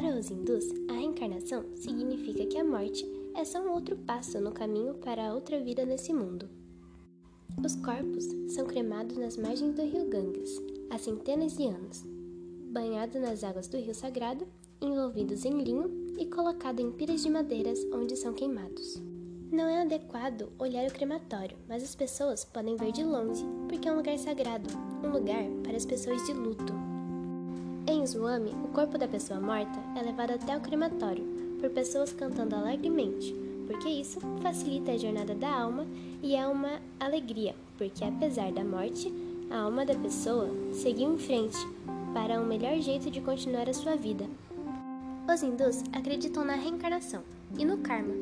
os hindus, a reencarnação significa que a morte é só um outro passo no caminho para outra vida nesse mundo. Os corpos são cremados nas margens do rio Ganges há centenas de anos, banhados nas águas do rio sagrado, envolvidos em linho e colocados em pilhas de madeiras onde são queimados. Não é adequado olhar o crematório, mas as pessoas podem ver de longe porque é um lugar sagrado, um lugar para as pessoas de luto. Em Swami, o corpo da pessoa morta é levado até o crematório por pessoas cantando alegremente, porque isso facilita a jornada da alma e é uma alegria, porque apesar da morte, a alma da pessoa seguiu em frente para um melhor jeito de continuar a sua vida. Os hindus acreditam na reencarnação e no karma.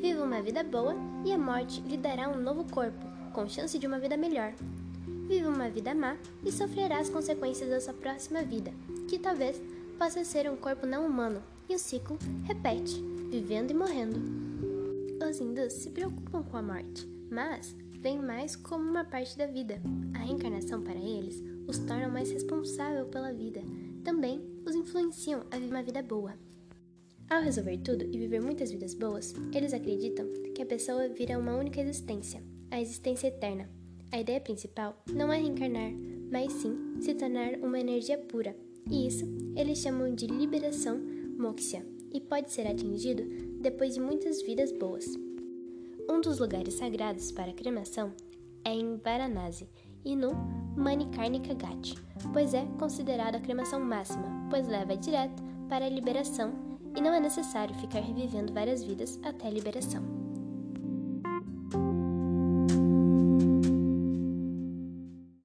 Viva uma vida boa e a morte lhe dará um novo corpo, com chance de uma vida melhor. Viva uma vida má e sofrerá as consequências da sua próxima vida, que talvez possa ser um corpo não humano, e o ciclo repete, vivendo e morrendo. Os hindus se preocupam com a morte, mas veem mais como uma parte da vida. A reencarnação para eles os torna mais responsável pela vida. Também os influenciam a viver uma vida boa. Ao resolver tudo e viver muitas vidas boas, eles acreditam que a pessoa vira uma única existência, a existência eterna. A ideia principal não é reencarnar, mas sim se tornar uma energia pura, e isso eles chamam de liberação moksha, e pode ser atingido depois de muitas vidas boas. Um dos lugares sagrados para a cremação é em Varanasi e no Manikarnika Ghat, pois é considerada a cremação máxima, pois leva direto para a liberação e não é necessário ficar revivendo várias vidas até a liberação.